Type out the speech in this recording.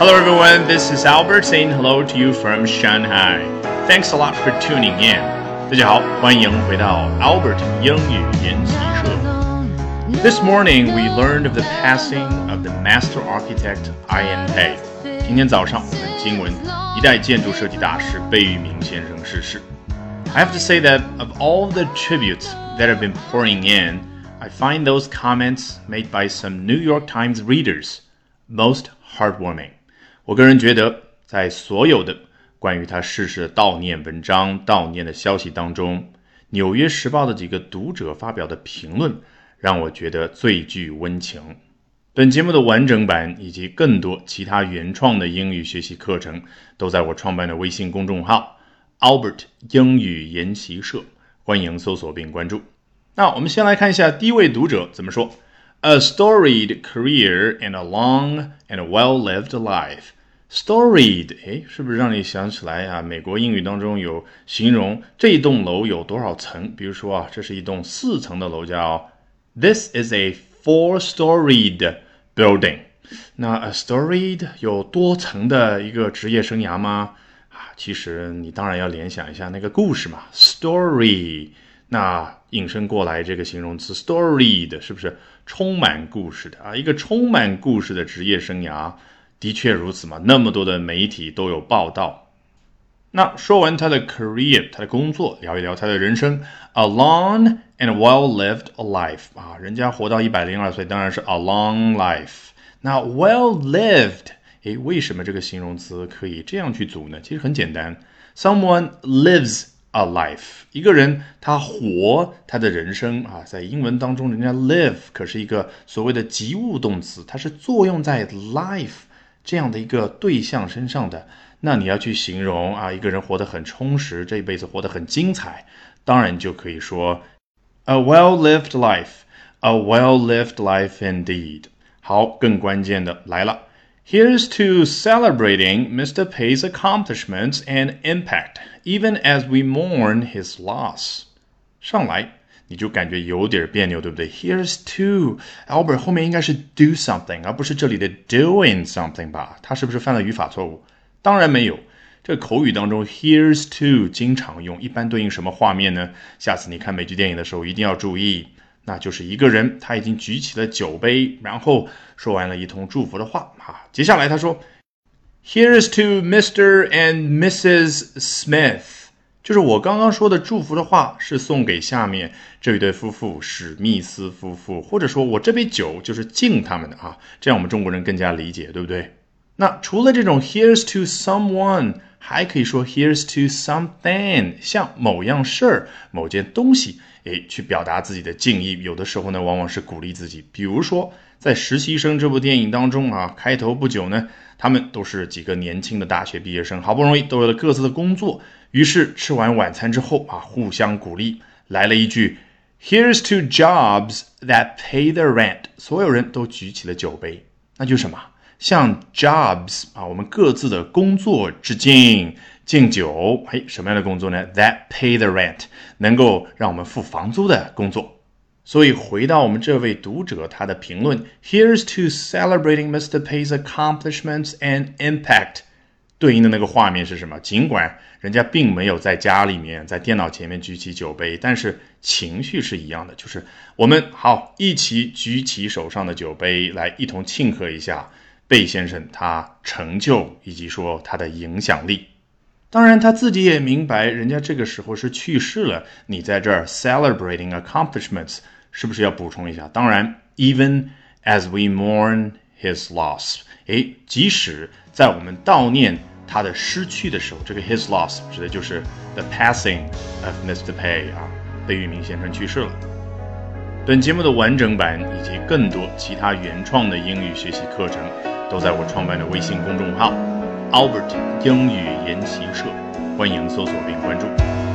Hello everyone, this is Albert saying hello to you from Shanghai. Thanks a lot for tuning in. 大家好，欢迎回到 Albert 英语研习社。This morning we learned of the passing of the master architect Ian Pei. 今天早上我们经文一代建筑设计大师贝聿铭先生逝世。I have to say that of all the tributes that have been pouring in, I find those comments made by some New York Times readers most heartwarming. 我个人觉得，在所有的关于他逝世的悼念文章、悼念的消息当中，《纽约时报》的几个读者发表的评论让我觉得最具温情。本节目的完整版以及更多其他原创的英语学习课程，都在我创办的微信公众号。Albert 英语研习社，欢迎搜索并关注。那我们先来看一下第一位读者怎么说：A storied career and a long and well-lived life. Storied，哎，是不是让你想起来啊？美国英语当中有形容这栋楼有多少层？比如说啊，这是一栋四层的楼，叫 This is a four-storied building。那 a storied 有多层的一个职业生涯吗？啊其实你当然要联想一下那个故事嘛，story。那引申过来这个形容词 storied 是不是充满故事的啊？一个充满故事的职业生涯，的确如此嘛。那么多的媒体都有报道。那说完他的 career，他的工作，聊一聊他的人生，a long and well-lived life 啊，人家活到一百零二岁，当然是 a long life。那 well-lived。诶，为什么这个形容词可以这样去组呢？其实很简单，someone lives a life，一个人他活他的人生啊，在英文当中，人家 live 可是一个所谓的及物动词，它是作用在 life 这样的一个对象身上的。那你要去形容啊，一个人活得很充实，这一辈子活得很精彩，当然就可以说 a well-lived life，a well-lived life indeed。好，更关键的来了。Here's to celebrating Mr. Pei's accomplishments and impact, even as we mourn his loss. 上来 你就感觉有点别扭，对不对？Here's to Albert 后面应该是 do something，而不是这里的 doing something 吧？他是不是犯了语法错误？当然没有。这口语当中，here's to 经常用，一般对应什么画面呢？下次你看美剧电影的时候一定要注意。那就是一个人，他已经举起了酒杯，然后说完了一通祝福的话啊。接下来他说：“Here's to Mr. and Mrs. Smith。”就是我刚刚说的祝福的话，是送给下面这一对夫妇史密斯夫妇，或者说我这杯酒就是敬他们的啊。这样我们中国人更加理解，对不对？那除了这种 “Here's to someone”，还可以说 “Here's to something”，像某样事儿、某件东西。诶，去表达自己的敬意，有的时候呢，往往是鼓励自己。比如说，在《实习生》这部电影当中啊，开头不久呢，他们都是几个年轻的大学毕业生，好不容易都有了各自的工作，于是吃完晚餐之后啊，互相鼓励，来了一句：“Here's to jobs that pay the rent。”所有人都举起了酒杯，那就是什么？向 jobs 啊，我们各自的工作致敬。敬酒，嘿，什么样的工作呢？That pay the rent，能够让我们付房租的工作。所以回到我们这位读者他的评论，Here's to celebrating Mr. Pay's accomplishments and impact。对应的那个画面是什么？尽管人家并没有在家里面在电脑前面举起酒杯，但是情绪是一样的，就是我们好一起举起手上的酒杯来一同庆贺一下贝先生他成就以及说他的影响力。当然，他自己也明白，人家这个时候是去世了。你在这儿 celebrating accomplishments，是不是要补充一下？当然，even as we mourn his loss，哎，即使在我们悼念他的失去的时候，这个 his loss 指的就是 the passing of Mr. Pei 啊，贝聿铭先生去世了。本节目的完整版以及更多其他原创的英语学习课程，都在我创办的微信公众号。Albert 英语研习社，欢迎搜索并关注。